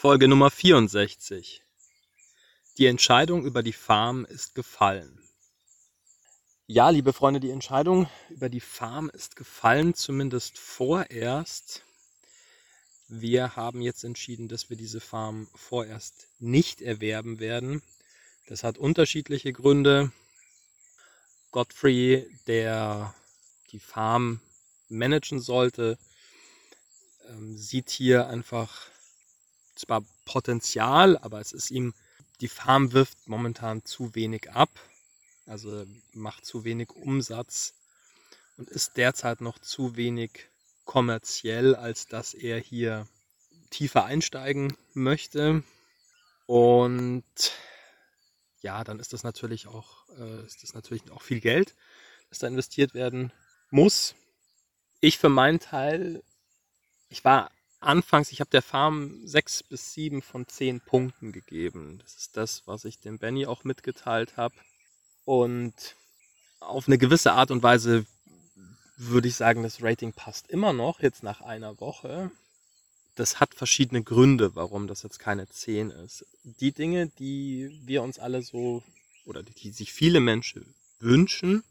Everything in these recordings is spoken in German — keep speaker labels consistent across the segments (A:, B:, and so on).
A: Folge Nummer 64. Die Entscheidung über die Farm ist gefallen. Ja, liebe Freunde, die Entscheidung über die Farm ist gefallen, zumindest vorerst. Wir haben jetzt entschieden, dass wir diese Farm vorerst nicht erwerben werden. Das hat unterschiedliche Gründe. Godfrey, der die Farm managen sollte, ähm, sieht hier einfach zwar Potenzial, aber es ist ihm, die Farm wirft momentan zu wenig ab, also macht zu wenig Umsatz und ist derzeit noch zu wenig kommerziell, als dass er hier tiefer einsteigen möchte. Und ja, dann ist das natürlich auch, äh, ist das natürlich auch viel Geld, das da investiert werden muss. Ich für meinen Teil, ich war anfangs, ich habe der Farm sechs bis sieben von zehn Punkten gegeben. Das ist das, was ich dem Benny auch mitgeteilt habe. Und auf eine gewisse Art und Weise würde ich sagen, das Rating passt immer noch, jetzt nach einer Woche. Das hat verschiedene Gründe, warum das jetzt keine 10 ist. Die Dinge, die wir uns alle so, oder die sich viele Menschen wünschen,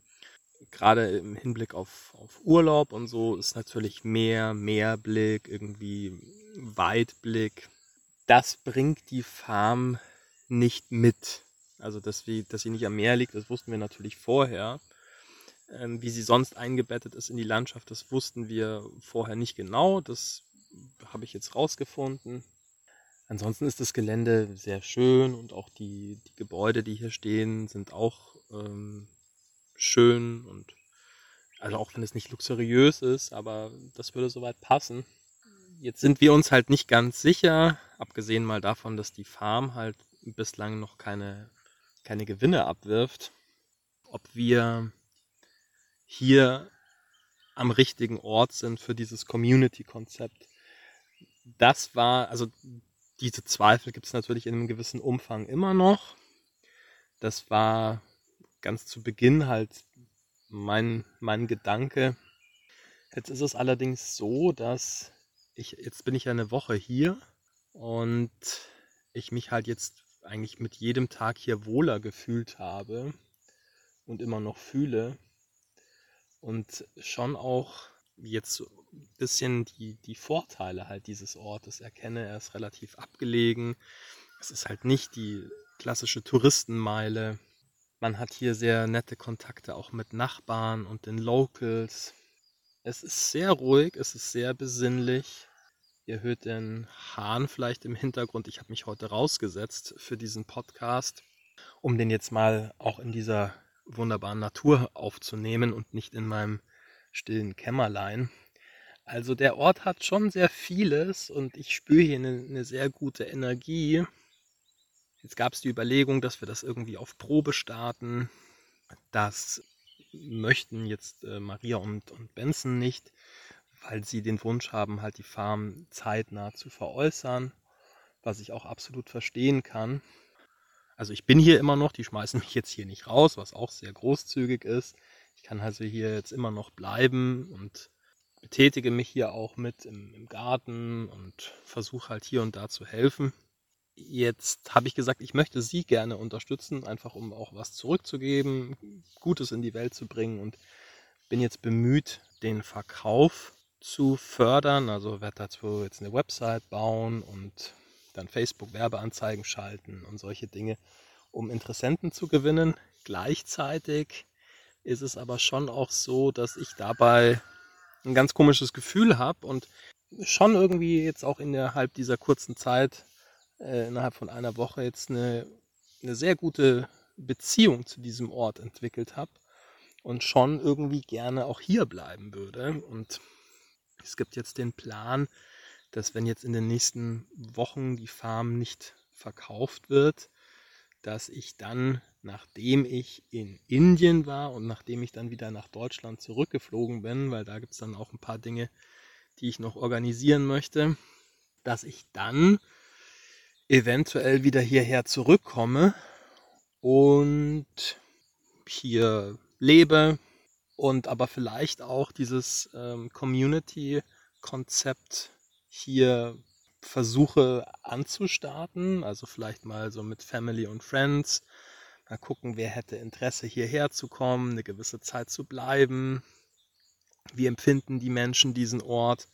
A: gerade im Hinblick auf, auf Urlaub und so ist natürlich mehr, Mehrblick, irgendwie Weitblick. Das bringt die Farm nicht mit. Also, dass, wir, dass sie nicht am Meer liegt, das wussten wir natürlich vorher. Ähm, wie sie sonst eingebettet ist in die Landschaft, das wussten wir vorher nicht genau. Das habe ich jetzt rausgefunden. Ansonsten ist das Gelände sehr schön und auch die, die Gebäude, die hier stehen, sind auch ähm, schön und also auch wenn es nicht luxuriös ist, aber das würde soweit passen. Jetzt sind wir uns halt nicht ganz sicher, abgesehen mal davon, dass die Farm halt bislang noch keine, keine Gewinne abwirft, ob wir hier am richtigen Ort sind für dieses Community-Konzept. Das war, also diese Zweifel gibt es natürlich in einem gewissen Umfang immer noch. Das war ganz zu Beginn halt mein, mein Gedanke. Jetzt ist es allerdings so, dass ich, jetzt bin ich ja eine Woche hier und ich mich halt jetzt eigentlich mit jedem Tag hier wohler gefühlt habe und immer noch fühle und schon auch jetzt so ein bisschen die, die Vorteile halt dieses Ortes erkenne. Er ist relativ abgelegen. Es ist halt nicht die klassische Touristenmeile. Man hat hier sehr nette Kontakte auch mit Nachbarn und den Locals. Es ist sehr ruhig, es ist sehr besinnlich. Ihr hört den Hahn vielleicht im Hintergrund. Ich habe mich heute rausgesetzt für diesen Podcast, um den jetzt mal auch in dieser wunderbaren Natur aufzunehmen und nicht in meinem stillen Kämmerlein. Also der Ort hat schon sehr vieles und ich spüre hier eine, eine sehr gute Energie. Jetzt gab es die Überlegung, dass wir das irgendwie auf Probe starten. Das möchten jetzt äh, Maria und, und Benson nicht, weil sie den Wunsch haben, halt die Farm zeitnah zu veräußern, was ich auch absolut verstehen kann. Also ich bin hier immer noch, die schmeißen mich jetzt hier nicht raus, was auch sehr großzügig ist. Ich kann also hier jetzt immer noch bleiben und betätige mich hier auch mit im, im Garten und versuche halt hier und da zu helfen. Jetzt habe ich gesagt, ich möchte Sie gerne unterstützen, einfach um auch was zurückzugeben, Gutes in die Welt zu bringen und bin jetzt bemüht, den Verkauf zu fördern. Also werde dazu jetzt eine Website bauen und dann Facebook-Werbeanzeigen schalten und solche Dinge, um Interessenten zu gewinnen. Gleichzeitig ist es aber schon auch so, dass ich dabei ein ganz komisches Gefühl habe und schon irgendwie jetzt auch innerhalb dieser kurzen Zeit äh, innerhalb von einer Woche jetzt eine, eine sehr gute Beziehung zu diesem Ort entwickelt habe und schon irgendwie gerne auch hier bleiben würde. Und es gibt jetzt den Plan, dass wenn jetzt in den nächsten Wochen die Farm nicht verkauft wird, dass ich dann, nachdem ich in Indien war und nachdem ich dann wieder nach Deutschland zurückgeflogen bin, weil da gibt es dann auch ein paar Dinge, die ich noch organisieren möchte, dass ich dann eventuell wieder hierher zurückkomme und hier lebe und aber vielleicht auch dieses ähm, Community-Konzept hier versuche anzustarten, also vielleicht mal so mit Family und Friends, mal gucken, wer hätte Interesse hierher zu kommen, eine gewisse Zeit zu bleiben, wie empfinden die Menschen diesen Ort.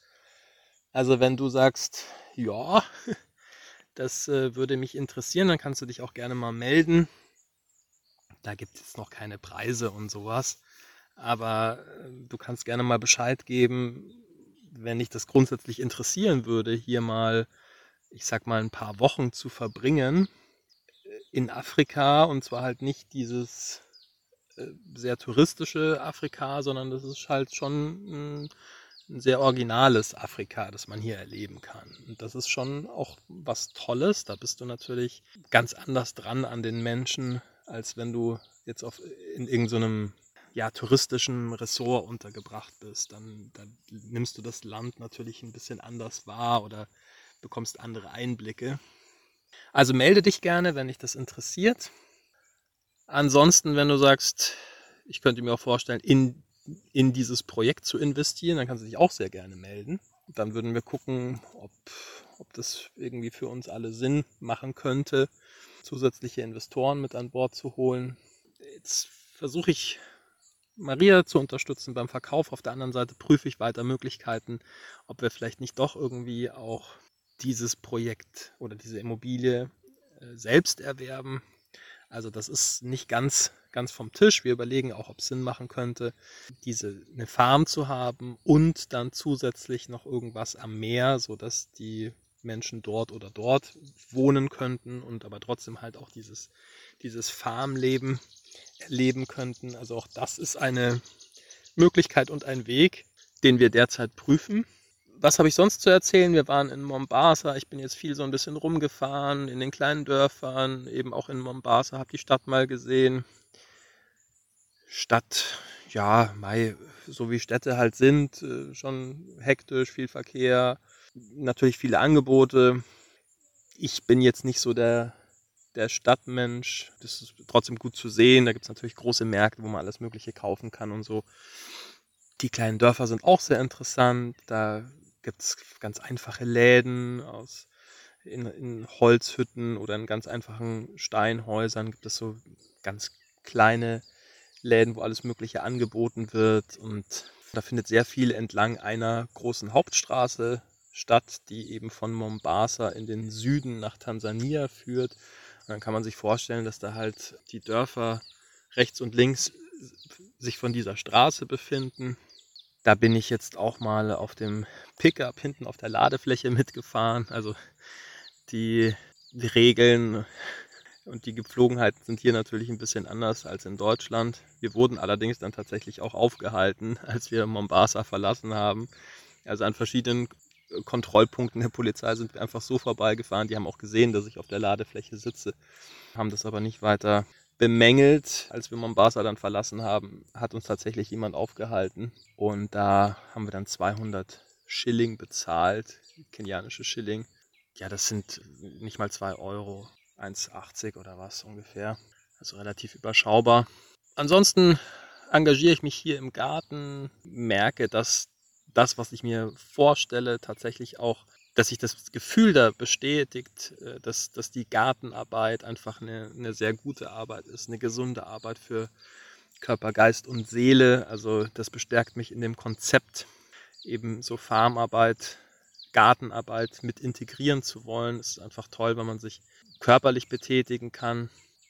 A: Also wenn du sagst, ja, das äh, würde mich interessieren, dann kannst du dich auch gerne mal melden. Da gibt es noch keine Preise und sowas. Aber äh, du kannst gerne mal Bescheid geben, wenn dich das grundsätzlich interessieren würde, hier mal, ich sag mal, ein paar Wochen zu verbringen äh, in Afrika und zwar halt nicht dieses äh, sehr touristische Afrika, sondern das ist halt schon ein, ein sehr originales Afrika, das man hier erleben kann. Und das ist schon auch was Tolles. Da bist du natürlich ganz anders dran an den Menschen, als wenn du jetzt auf, in irgendeinem ja, touristischen Ressort untergebracht bist, dann, dann nimmst du das Land natürlich ein bisschen anders wahr oder bekommst andere Einblicke. Also melde dich gerne, wenn dich das interessiert. Ansonsten, wenn du sagst, ich könnte mir auch vorstellen, in, in dieses Projekt zu investieren, dann kannst du dich auch sehr gerne melden. Dann würden wir gucken, ob, ob das irgendwie für uns alle Sinn machen könnte, zusätzliche Investoren mit an Bord zu holen. Jetzt versuche ich Maria zu unterstützen beim Verkauf. Auf der anderen Seite prüfe ich weiter Möglichkeiten, ob wir vielleicht nicht doch irgendwie auch dieses Projekt oder diese Immobilie äh, selbst erwerben. Also das ist nicht ganz, ganz vom Tisch. Wir überlegen auch, ob es Sinn machen könnte, diese eine Farm zu haben und dann zusätzlich noch irgendwas am Meer, sodass die Menschen dort oder dort wohnen könnten und aber trotzdem halt auch dieses, dieses Farmleben erleben könnten. Also auch das ist eine Möglichkeit und ein Weg, den wir derzeit prüfen. Was habe ich sonst zu erzählen? Wir waren in Mombasa. Ich bin jetzt viel so ein bisschen rumgefahren in den kleinen Dörfern, eben auch in Mombasa, habe die Stadt mal gesehen. Stadt, ja, Mai, so wie Städte halt sind, äh, schon hektisch, viel Verkehr, natürlich viele Angebote. Ich bin jetzt nicht so der der Stadtmensch. Das ist trotzdem gut zu sehen. Da gibt es natürlich große Märkte, wo man alles Mögliche kaufen kann und so. Die kleinen Dörfer sind auch sehr interessant. Da gibt es ganz einfache Läden aus in, in, Holzhütten oder in ganz einfachen Steinhäusern gibt es so ganz kleine Läden, wo alles Mögliche angeboten wird. Und da findet sehr viel entlang einer großen Hauptstraße statt, die eben von Mombasa in den Süden nach Tansania führt. Und dann kann man sich vorstellen, dass da halt die Dörfer rechts und links sich von dieser Straße befinden. Da bin ich jetzt auch mal auf dem Pickup hinten auf der Ladefläche mitgefahren. Also die, die Regeln und die Gepflogenheiten sind hier natürlich ein bisschen anders als in Deutschland. Wir wurden allerdings dann tatsächlich auch aufgehalten, als wir Mombasa verlassen haben. Also an verschiedenen Kontrollpunkten der Polizei sind wir einfach so vorbeigefahren. Die haben auch gesehen, dass ich auf der Ladefläche sitze, haben das aber nicht weiter bemängelt. Als wir Mombasa dann verlassen haben, hat uns tatsächlich jemand aufgehalten und da haben wir dann 200 Schilling bezahlt, kenianische Schilling. Ja, das sind nicht mal 2 Euro, 1,80 oder was ungefähr. Also relativ überschaubar. Ansonsten engagiere ich mich hier im Garten, merke, dass das, was ich mir vorstelle, tatsächlich auch, dass sich das Gefühl da bestätigt, äh, dass, dass die Gartenarbeit einfach eine, eine sehr gute Arbeit ist, eine gesunde Arbeit für Körper, Geist und Seele. Also das bestärkt mich in dem Konzept, eben so Farmarbeit, Gartenarbeit mit integrieren zu wollen. Es ist einfach toll, wenn man sich körperlich betätigen kann.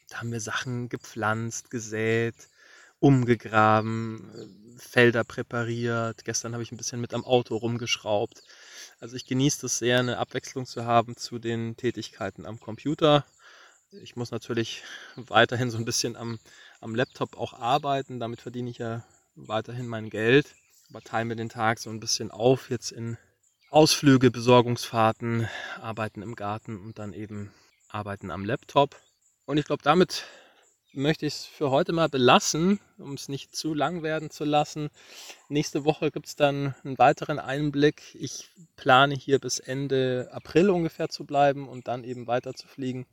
A: Da haben wir Sachen gepflanzt, gesät, umgegraben, Felder präpariert. Gestern habe ich ein bisschen mit am Auto rumgeschraubt. Also ich genieße es sehr, eine Abwechslung zu haben zu den Tätigkeiten am Computer. Ich muss natürlich weiterhin so ein bisschen am, am Laptop auch arbeiten. Damit verdiene ich ja weiterhin mein Geld. Aber teile mir den Tag so ein bisschen auf, jetzt in Ausflüge, Besorgungsfahrten, Arbeiten im Garten und dann eben Arbeiten am Laptop. Und ich glaube, damit möchte ich es für heute mal belassen, um es nicht zu lang werden zu lassen. Nächste Woche gibt es dann einen weiteren Einblick. Ich plane hier bis Ende April ungefähr zu bleiben und dann eben weiter zu fliegen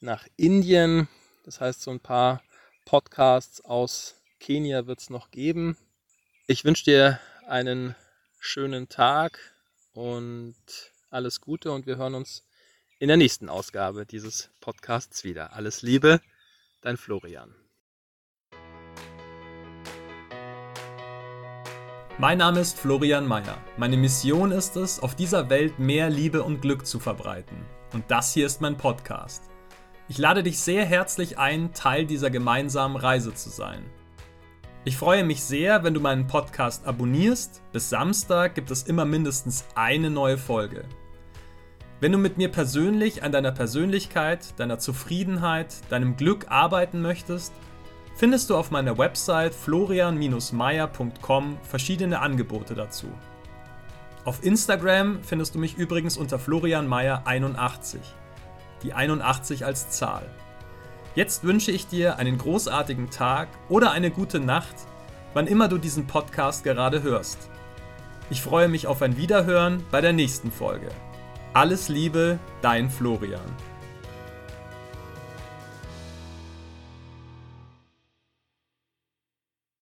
A: nach Indien. Das heißt, so ein paar Podcasts aus Kenia wird es noch geben. Ich wünsche dir einen schönen Tag und alles Gute und wir hören uns in der nächsten Ausgabe dieses Podcasts wieder. Alles Liebe, dein Florian.
B: Mein Name ist Florian Mayer. Meine Mission ist es, auf dieser Welt mehr Liebe und Glück zu verbreiten. Und das hier ist mein Podcast. Ich lade dich sehr herzlich ein, Teil dieser gemeinsamen Reise zu sein. Ich freue mich sehr, wenn du meinen Podcast abonnierst. Bis Samstag gibt es immer mindestens eine neue Folge. Wenn du mit mir persönlich an deiner Persönlichkeit, deiner Zufriedenheit, deinem Glück arbeiten möchtest, findest du auf meiner Website florian-meier.com verschiedene Angebote dazu. Auf Instagram findest du mich übrigens unter florianmeier81. Die 81 als Zahl. Jetzt wünsche ich dir einen großartigen Tag oder eine gute Nacht, wann immer du diesen Podcast gerade hörst. Ich freue mich auf ein Wiederhören bei der nächsten Folge. Alles Liebe, dein Florian.